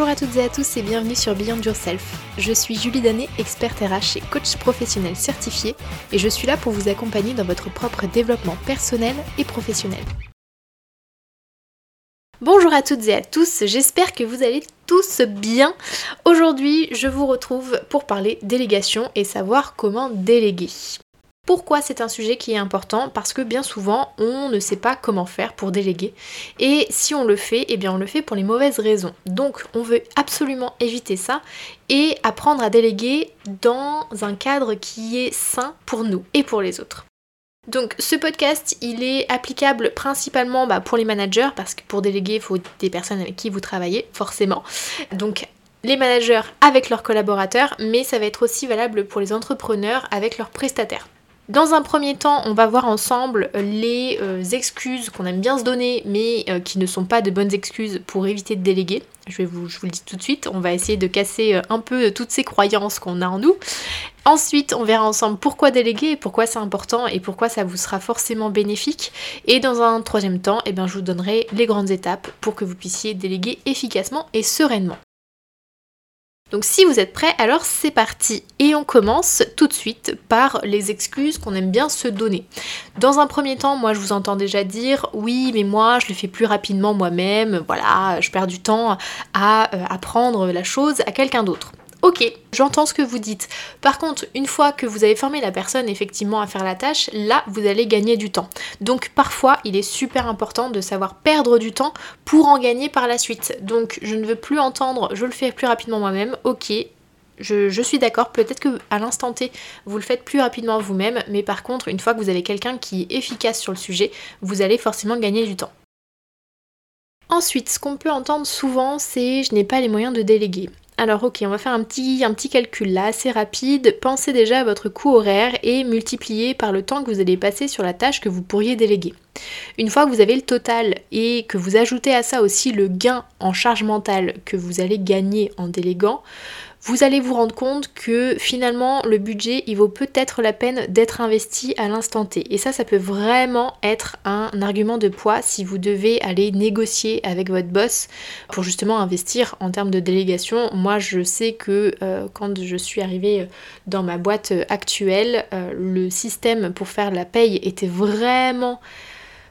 Bonjour à toutes et à tous et bienvenue sur Beyond Yourself. Je suis Julie Danet, experte RH et coach professionnel certifié et je suis là pour vous accompagner dans votre propre développement personnel et professionnel. Bonjour à toutes et à tous, j'espère que vous allez tous bien. Aujourd'hui, je vous retrouve pour parler délégation et savoir comment déléguer. Pourquoi c'est un sujet qui est important Parce que bien souvent, on ne sait pas comment faire pour déléguer. Et si on le fait, eh bien on le fait pour les mauvaises raisons. Donc on veut absolument éviter ça et apprendre à déléguer dans un cadre qui est sain pour nous et pour les autres. Donc ce podcast, il est applicable principalement bah, pour les managers, parce que pour déléguer, il faut des personnes avec qui vous travaillez, forcément. Donc les managers avec leurs collaborateurs, mais ça va être aussi valable pour les entrepreneurs avec leurs prestataires. Dans un premier temps, on va voir ensemble les euh, excuses qu'on aime bien se donner, mais euh, qui ne sont pas de bonnes excuses pour éviter de déléguer. Je, vous, je vous le dis tout de suite, on va essayer de casser euh, un peu toutes ces croyances qu'on a en nous. Ensuite, on verra ensemble pourquoi déléguer, pourquoi c'est important et pourquoi ça vous sera forcément bénéfique. Et dans un troisième temps, eh bien, je vous donnerai les grandes étapes pour que vous puissiez déléguer efficacement et sereinement. Donc si vous êtes prêts, alors c'est parti. Et on commence tout de suite par les excuses qu'on aime bien se donner. Dans un premier temps, moi je vous entends déjà dire oui mais moi je le fais plus rapidement moi-même, voilà, je perds du temps à euh, apprendre la chose à quelqu'un d'autre. Ok, j'entends ce que vous dites. Par contre, une fois que vous avez formé la personne effectivement à faire la tâche, là, vous allez gagner du temps. Donc parfois, il est super important de savoir perdre du temps pour en gagner par la suite. Donc je ne veux plus entendre, je le fais plus rapidement moi-même. Ok, je, suis d'accord, peut-être que à l'instant T, vous le faites plus rapidement vous-même, mais par contre, une fois que vous avez quelqu'un qui est efficace sur le sujet, vous allez forcément gagner du temps. Ensuite, ce qu'on peut entendre souvent, c'est je n'ai pas les moyens de déléguer. Alors ok, on va faire un petit, un petit calcul là, assez rapide. Pensez déjà à votre coût horaire et multipliez par le temps que vous allez passer sur la tâche que vous pourriez déléguer. Une fois que vous avez le total et que vous ajoutez à ça aussi le gain en charge mentale que vous allez gagner en déléguant, vous allez vous rendre compte que finalement le budget il vaut peut-être la peine d'être investi à l'instant T. Et ça, ça peut vraiment être un argument de poids si vous devez aller négocier avec votre boss pour justement investir en termes de délégation. Moi, je sais que euh, quand je suis arrivée dans ma boîte actuelle, euh, le système pour faire la paye était vraiment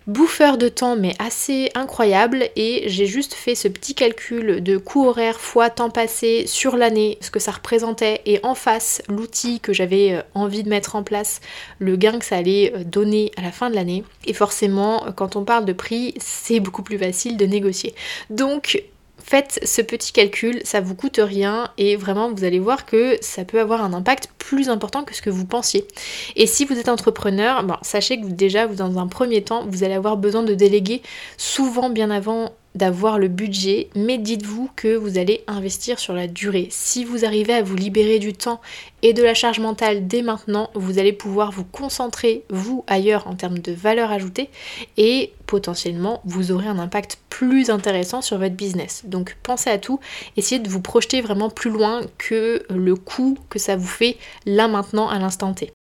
bouffeur de temps mais assez incroyable et j'ai juste fait ce petit calcul de coût horaire fois temps passé sur l'année, ce que ça représentait et en face l'outil que j'avais euh, envie de mettre en place, le gain que ça allait euh, donner à la fin de l'année. Et forcément quand on parle de prix c'est beaucoup plus facile de négocier. Donc Faites ce petit calcul, ça vous coûte rien et vraiment vous allez voir que ça peut avoir un impact plus important que ce que vous pensiez. Et si vous êtes entrepreneur, sachez que déjà dans un premier temps vous allez avoir besoin de déléguer souvent bien avant d'avoir le budget, mais dites-vous que vous allez investir sur la durée. Si vous arrivez à vous libérer du temps et de la charge mentale dès maintenant, vous allez pouvoir vous concentrer, vous, ailleurs en termes de valeur ajoutée, et potentiellement, vous aurez un impact plus intéressant sur votre business. Donc pensez à tout, essayez de vous projeter vraiment plus loin que le coût que ça vous fait là maintenant à l'instant T.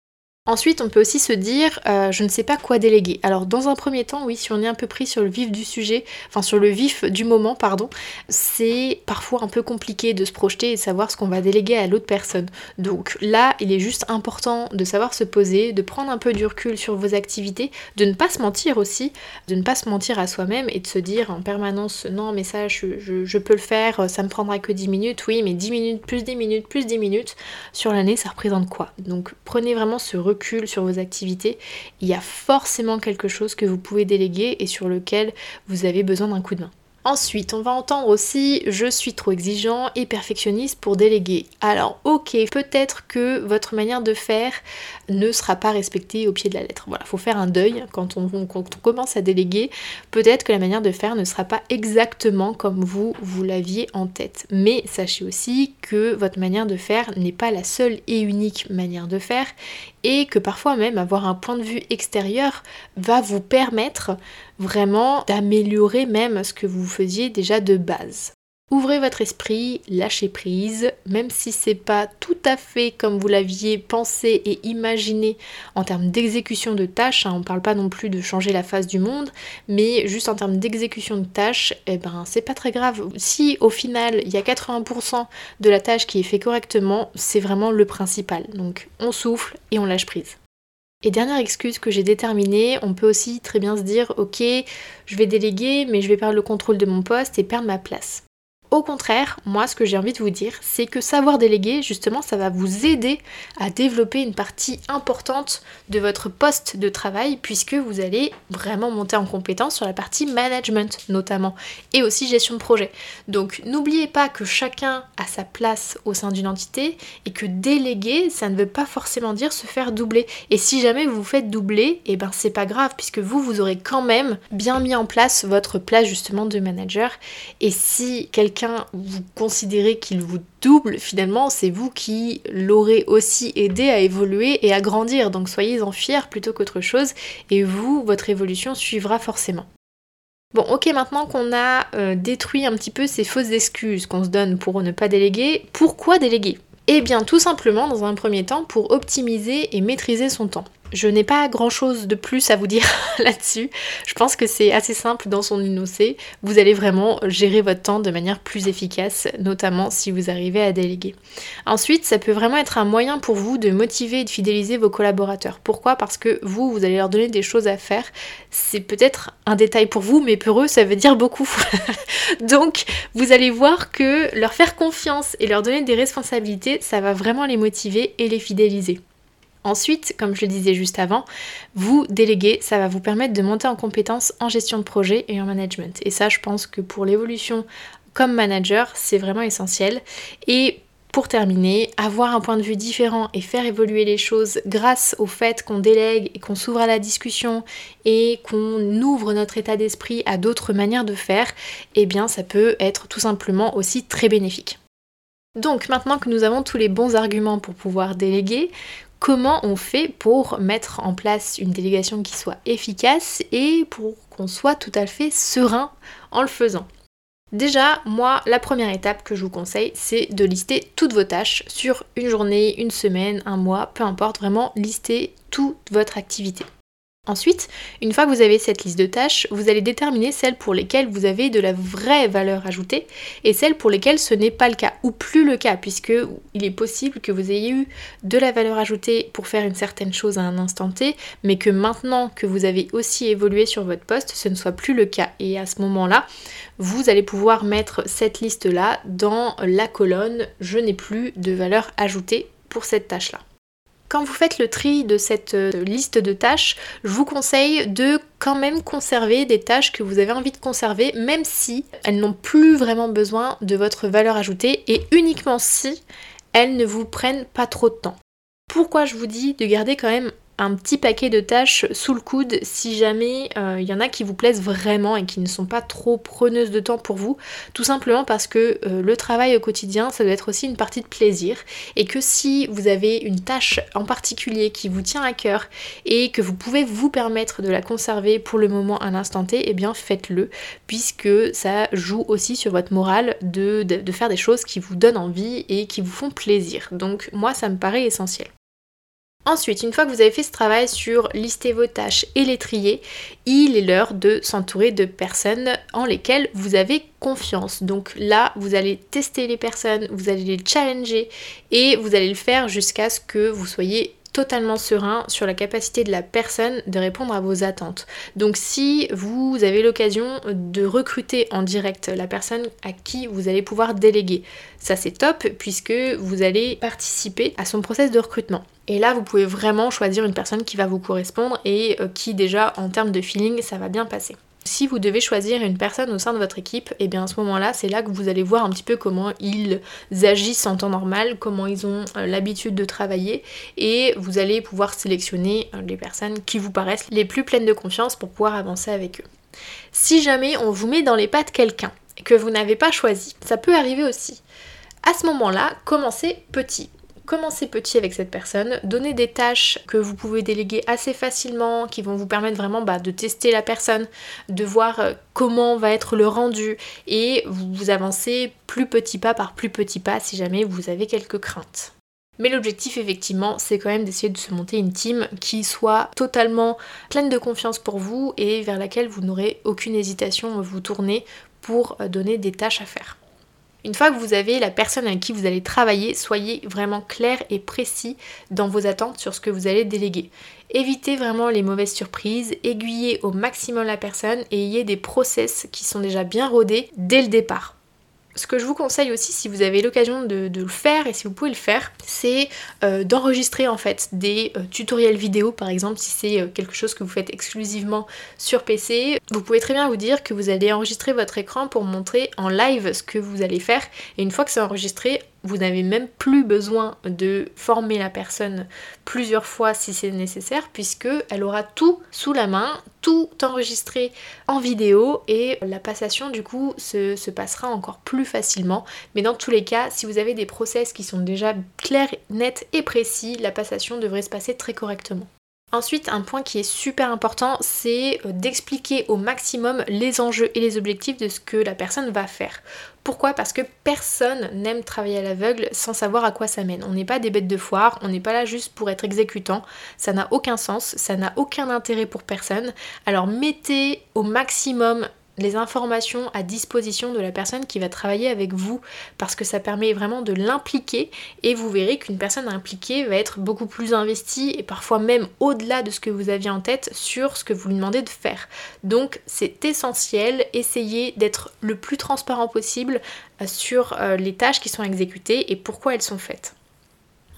Ensuite, on peut aussi se dire, euh, je ne sais pas quoi déléguer. Alors, dans un premier temps, oui, si on est un peu pris sur le vif du sujet, enfin sur le vif du moment, pardon, c'est parfois un peu compliqué de se projeter et de savoir ce qu'on va déléguer à l'autre personne. Donc là, il est juste important de savoir se poser, de prendre un peu du recul sur vos activités, de ne pas se mentir aussi, de ne pas se mentir à soi-même et de se dire en permanence, non, mais ça, je, peux le faire, ça me prendra que 10 minutes, oui, mais 10 minutes, plus 10 minutes, plus 10 minutes, sur l'année, ça représente quoi? Donc prenez vraiment ce recul sur vos activités, il y a forcément quelque chose que vous pouvez déléguer et sur lequel vous avez besoin d'un coup de main. Ensuite, on va entendre aussi je suis trop exigeant et perfectionniste pour déléguer. Alors, ok, peut-être que votre manière de faire ne sera pas respectée au pied de la lettre. Voilà, faut faire un deuil quand on, commence à déléguer. Peut-être que la manière de faire ne sera pas exactement comme vous, vous l'aviez en tête. Mais sachez aussi que votre manière de faire n'est pas la seule et unique manière de faire et que parfois même avoir un point de vue extérieur va vous permettre vraiment d'améliorer même ce que vous faisiez déjà de base. Ouvrez votre esprit, lâchez prise, même si c'est pas tout à fait comme vous l'aviez pensé et imaginé en termes d'exécution de tâches, hein, on parle pas non plus de changer la face du monde, mais juste en termes d'exécution de tâches, eh ben c'est pas très grave. Si au final il y a 80% de la tâche qui est fait correctement, c'est vraiment le principal. Donc on souffle et on lâche prise. Et dernière excuse que j'ai déterminée, on peut aussi très bien se dire ok, je vais déléguer, mais je vais perdre le contrôle de mon poste et perdre ma place. Au contraire, moi ce que j'ai envie de vous dire, c'est que savoir déléguer, justement, ça va vous aider à développer une partie importante de votre poste de travail, puisque vous allez vraiment monter en compétence sur la partie management notamment, et aussi gestion de projet. Donc n'oubliez pas que chacun a sa place au sein d'une entité, et que déléguer, ça ne veut pas forcément dire se faire doubler. Et si jamais vous vous faites doubler, et eh ben c'est pas grave, puisque vous, vous aurez quand même bien mis en place votre place justement de manager. Et si quelqu'un vous considérez qu'il vous double, finalement, c'est vous qui l'aurez aussi aidé à évoluer et à grandir. Donc soyez-en fiers plutôt qu'autre chose, et vous, votre évolution suivra forcément. Bon, ok, maintenant qu'on a euh, détruit un petit peu ces fausses excuses qu'on se donne pour ne pas déléguer, pourquoi déléguer? Eh bien, tout simplement, dans un premier temps, pour optimiser et maîtriser son temps. Je n'ai pas grand chose de plus à vous dire là-dessus. Je pense que c'est assez simple dans son énoncé. Vous allez vraiment gérer votre temps de manière plus efficace, notamment si vous arrivez à déléguer. Ensuite, ça peut vraiment être un moyen pour vous de motiver et de fidéliser vos collaborateurs. Pourquoi? Parce que vous, vous allez leur donner des choses à faire. C'est peut-être un détail pour vous, mais pour eux, ça veut dire beaucoup. Donc, vous allez voir que leur faire confiance et leur donner des responsabilités, ça va vraiment les motiver et les fidéliser. Ensuite, comme je le disais juste avant, vous déléguer, ça va vous permettre de monter en compétences en gestion de projet et en management. Et ça, je pense que pour l'évolution comme manager, c'est vraiment essentiel. Et pour terminer, avoir un point de vue différent et faire évoluer les choses grâce au fait qu'on délègue et qu'on s'ouvre à la discussion et qu'on ouvre notre état d'esprit à d'autres manières de faire, eh bien ça peut être tout simplement aussi très bénéfique. Donc maintenant que nous avons tous les bons arguments pour pouvoir déléguer, comment on fait pour mettre en place une délégation qui soit efficace et pour qu'on soit tout à fait serein en le faisant. Déjà, moi, la première étape que je vous conseille, c'est de lister toutes vos tâches sur une journée, une semaine, un mois, peu importe, vraiment lister toute votre activité. Ensuite, une fois que vous avez cette liste de tâches, vous allez déterminer celles pour lesquelles vous avez de la vraie valeur ajoutée et celles pour lesquelles ce n'est pas le cas ou plus le cas puisque il est possible que vous ayez eu de la valeur ajoutée pour faire une certaine chose à un instant T mais que maintenant que vous avez aussi évolué sur votre poste, ce ne soit plus le cas et à ce moment-là, vous allez pouvoir mettre cette liste là dans la colonne je n'ai plus de valeur ajoutée pour cette tâche là. Quand vous faites le tri de cette euh, liste de tâches, je vous conseille de quand même conserver des tâches que vous avez envie de conserver, même si elles n'ont plus vraiment besoin de votre valeur ajoutée et uniquement si elles ne vous prennent pas trop de temps. Pourquoi je vous dis de garder quand même un petit paquet de tâches sous le coude si jamais il euh, y en a qui vous plaisent vraiment et qui ne sont pas trop preneuses de temps pour vous. Tout simplement parce que euh, le travail au quotidien, ça doit être aussi une partie de plaisir et que si vous avez une tâche en particulier qui vous tient à cœur et que vous pouvez vous permettre de la conserver pour le moment à l'instant T, eh bien faites-le puisque ça joue aussi sur votre morale de, de faire des choses qui vous donnent envie et qui vous font plaisir. Donc moi ça me paraît essentiel. Ensuite, une fois que vous avez fait ce travail sur lister vos tâches et les trier, il est l'heure de s'entourer de personnes en lesquelles vous avez confiance. Donc là, vous allez tester les personnes, vous allez les challenger et vous allez le faire jusqu'à ce que vous soyez totalement serein sur la capacité de la personne de répondre à vos attentes. Donc si vous avez l'occasion de recruter en direct la personne à qui vous allez pouvoir déléguer, ça c'est top puisque vous allez participer à son process de recrutement. Et là, vous pouvez vraiment choisir une personne qui va vous correspondre et euh, qui déjà en termes de feeling, ça va bien passer. Si vous devez choisir une personne au sein de votre équipe, et eh bien à ce moment-là, c'est là que vous allez voir un petit peu comment ils agissent en temps normal, comment ils ont euh, l'habitude de travailler, et vous allez pouvoir sélectionner euh, les personnes qui vous paraissent les plus pleines de confiance pour pouvoir avancer avec eux. Si jamais on vous met dans les pas de quelqu'un que vous n'avez pas choisi, ça peut arriver aussi. À ce moment-là, commencez petit commencez petit avec cette personne, donnez des tâches que vous pouvez déléguer assez facilement, qui vont vous permettre vraiment bah, de tester la personne, de voir euh, comment va être le rendu et vous avancez plus petit pas par plus petit pas si jamais vous avez quelques craintes. Mais l'objectif, effectivement, c'est quand même d'essayer de se monter une team qui soit totalement pleine de confiance pour vous et vers laquelle vous n'aurez aucune hésitation à vous tourner pour euh, donner des tâches à faire. Une fois que vous avez la personne avec qui vous allez travailler, soyez vraiment clair et précis dans vos attentes sur ce que vous allez déléguer. Évitez vraiment les mauvaises surprises, aiguillez au maximum la personne et ayez des process qui sont déjà bien rodés dès le départ ce que je vous conseille aussi, si vous avez l'occasion de, le faire et si vous pouvez le faire, c'est euh, d'enregistrer en fait des euh, tutoriels vidéo, par exemple, si c'est euh, quelque chose que vous faites exclusivement sur PC. Vous pouvez très bien vous dire que vous allez enregistrer votre écran pour montrer en live ce que vous allez faire. Et une fois que c'est enregistré, vous n'avez même plus besoin de former la personne plusieurs fois si c'est nécessaire, puisque elle aura tout sous la main, tout enregistré en vidéo et la passation du coup se, se passera encore plus facilement. Mais dans tous les cas, si vous avez des process qui sont déjà clairs, nets et précis, la passation devrait se passer très correctement. Ensuite, un point qui est super important, c'est euh, d'expliquer au maximum les enjeux et les objectifs de ce que la personne va faire. Pourquoi? Parce que personne n'aime travailler à l'aveugle sans savoir à quoi ça mène. On n'est pas des bêtes de foire, on n'est pas là juste pour être exécutant, ça n'a aucun sens, ça n'a aucun intérêt pour personne. Alors mettez au maximum les informations à disposition de la personne qui va travailler avec vous parce que ça permet vraiment de l'impliquer et vous verrez qu'une personne impliquée va être beaucoup plus investie et parfois même au-delà de ce que vous aviez en tête sur ce que vous lui demandez de faire. Donc c'est essentiel, essayez d'être le plus transparent possible euh, sur euh, les tâches qui sont exécutées et pourquoi elles sont faites.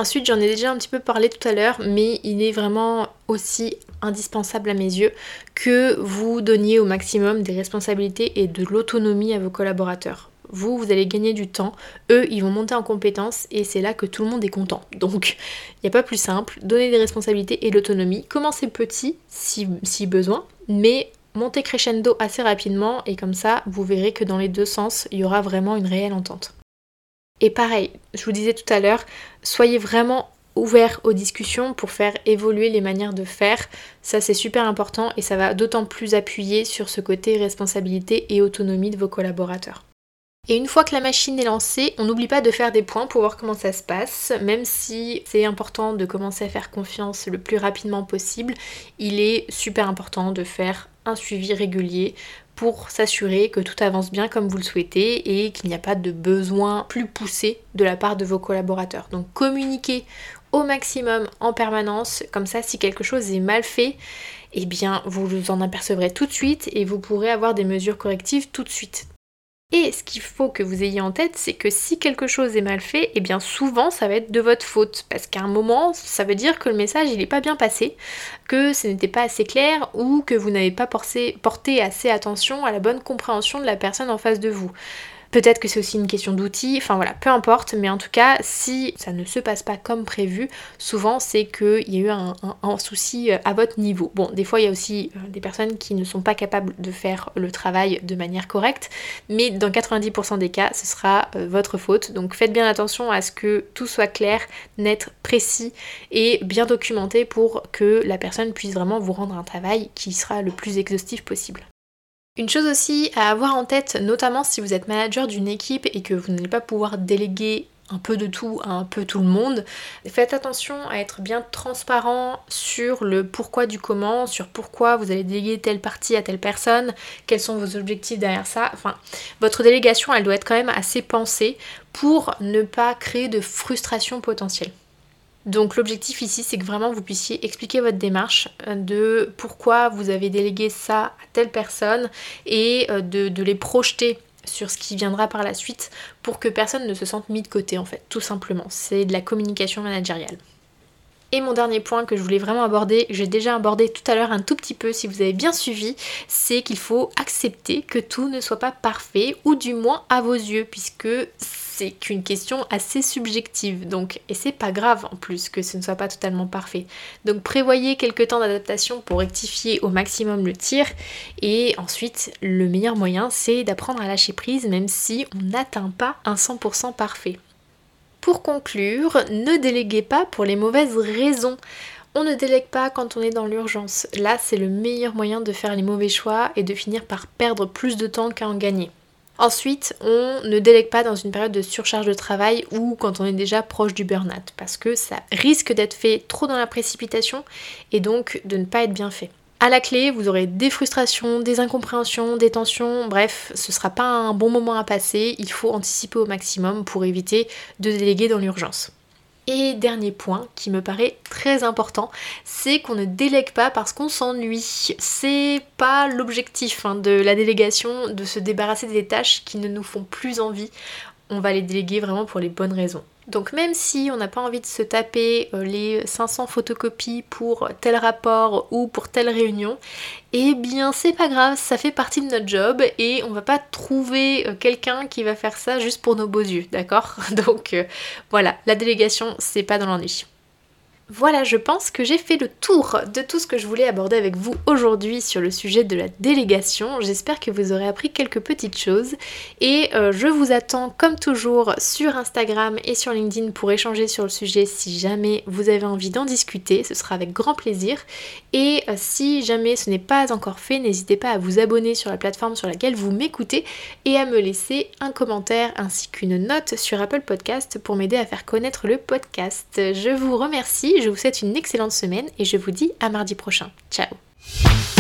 Ensuite, j'en ai déjà un petit peu parlé tout à l'heure, mais il est vraiment aussi indispensable à mes yeux que vous donniez au maximum des responsabilités et de l'autonomie à vos collaborateurs. Vous, vous allez gagner du temps, eux, ils vont monter en compétences et c'est là que tout le monde est content. Donc, il n'y a pas plus simple, donner des responsabilités et l'autonomie. Commencez petit si, si besoin, mais montez crescendo assez rapidement et comme ça, vous verrez que dans les deux sens, il y aura vraiment une réelle entente. Et pareil, je vous disais tout à l'heure, soyez vraiment ouverts aux discussions pour faire évoluer les manières de faire. Ça c'est super important et ça va d'autant plus appuyer sur ce côté responsabilité et autonomie de vos collaborateurs. Et une fois que la machine est lancée, on n'oublie pas de faire des points pour voir comment ça se passe. Même si c'est important de commencer à faire confiance le plus rapidement possible, il est super important de faire un suivi régulier pour s'assurer que tout avance bien comme vous le souhaitez et qu'il n'y a pas de besoin plus poussé de la part de vos collaborateurs. Donc communiquez au maximum en permanence, comme ça si quelque chose est mal fait, eh bien vous vous en apercevrez tout de suite et vous pourrez avoir des mesures correctives tout de suite. Et ce qu'il faut que vous ayez en tête, c'est que si quelque chose est mal fait, eh bien souvent ça va être de votre faute. Parce qu'à un moment, ça veut dire que le message il n'est pas bien passé, que ce n'était pas assez clair ou que vous n'avez pas porté assez attention à la bonne compréhension de la personne en face de vous. Peut-être que c'est aussi une question d'outils, enfin voilà, peu importe, mais en tout cas, si ça ne se passe pas comme prévu, souvent c'est qu'il y a eu un, souci euh, à votre niveau. Bon, des fois il y a aussi euh, des personnes qui ne sont pas capables de faire le travail de manière correcte, mais dans 90% des cas, ce sera euh, votre faute. Donc faites bien attention à ce que tout soit clair, net, précis et bien documenté pour que la personne puisse vraiment vous rendre un travail qui sera le plus exhaustif possible. Une chose aussi à avoir en tête, notamment si vous êtes manager d'une équipe et que vous n'allez pas pouvoir déléguer un peu de tout à un peu tout le monde. Faites attention à être bien transparent sur le pourquoi du comment, sur pourquoi vous allez déléguer telle partie à telle personne, quels sont vos objectifs derrière ça. Enfin, votre délégation, elle doit être quand même assez pensée pour ne pas créer de frustration potentielle. Donc l'objectif ici, c'est que vraiment vous puissiez expliquer votre démarche euh, de pourquoi vous avez délégué ça à telle personne et euh, de, les projeter sur ce qui viendra par la suite pour que personne ne se sente mis de côté en fait, tout simplement. C'est de la communication managériale. Et mon dernier point que je voulais vraiment aborder, j'ai déjà abordé tout à l'heure un tout petit peu si vous avez bien suivi, c'est qu'il faut accepter que tout ne soit pas parfait, ou du moins à vos yeux, puisque c'est qu'une question assez subjective. Donc, et c'est pas grave en plus que ce ne soit pas totalement parfait. Donc prévoyez quelques temps d'adaptation pour rectifier au maximum le tir. Et ensuite, le meilleur moyen, c'est d'apprendre à lâcher prise, même si on n'atteint pas un 100% parfait. Pour conclure, ne déléguez pas pour les mauvaises raisons. On ne délègue pas quand on est dans l'urgence. Là, c'est le meilleur moyen de faire les mauvais choix et de finir par perdre plus de temps qu'à en gagner. Ensuite, on ne délègue pas dans une période de surcharge de travail ou quand on est déjà proche du burn-out parce que ça risque d'être fait trop dans la précipitation et donc de ne pas être bien fait. À la clé, vous aurez des frustrations, des incompréhensions, des tensions, bref, ce sera pas un bon moment à passer, il faut anticiper au maximum pour éviter de déléguer dans l'urgence. Et dernier point qui me paraît très important, c'est qu'on ne délègue pas parce qu'on s'ennuie. C'est pas l'objectif hein, de la délégation de se débarrasser des tâches qui ne nous font plus envie. On va les déléguer vraiment pour les bonnes raisons. Donc même si on n'a pas envie de se taper euh, les 500 photocopies pour tel rapport ou pour telle réunion, eh bien c'est pas grave, ça fait partie de notre job et on va pas trouver euh, quelqu'un qui va faire ça juste pour nos beaux yeux, d'accord? Donc euh, voilà, la délégation c'est pas dans l'ennui. Voilà, je pense que j'ai fait le tour de tout ce que je voulais aborder avec vous aujourd'hui sur le sujet de la délégation. J'espère que vous aurez appris quelques petites choses et euh, je vous attends comme toujours sur Instagram et sur LinkedIn pour échanger sur le sujet si jamais vous avez envie d'en discuter. Ce sera avec grand plaisir. Et euh, si jamais ce n'est pas encore fait, n'hésitez pas à vous abonner sur la plateforme sur laquelle vous m'écoutez et à me laisser un commentaire ainsi qu'une note sur Apple Podcast pour m'aider à faire connaître le podcast. Je vous remercie je vous souhaite une excellente semaine et je vous dis à mardi prochain. Ciao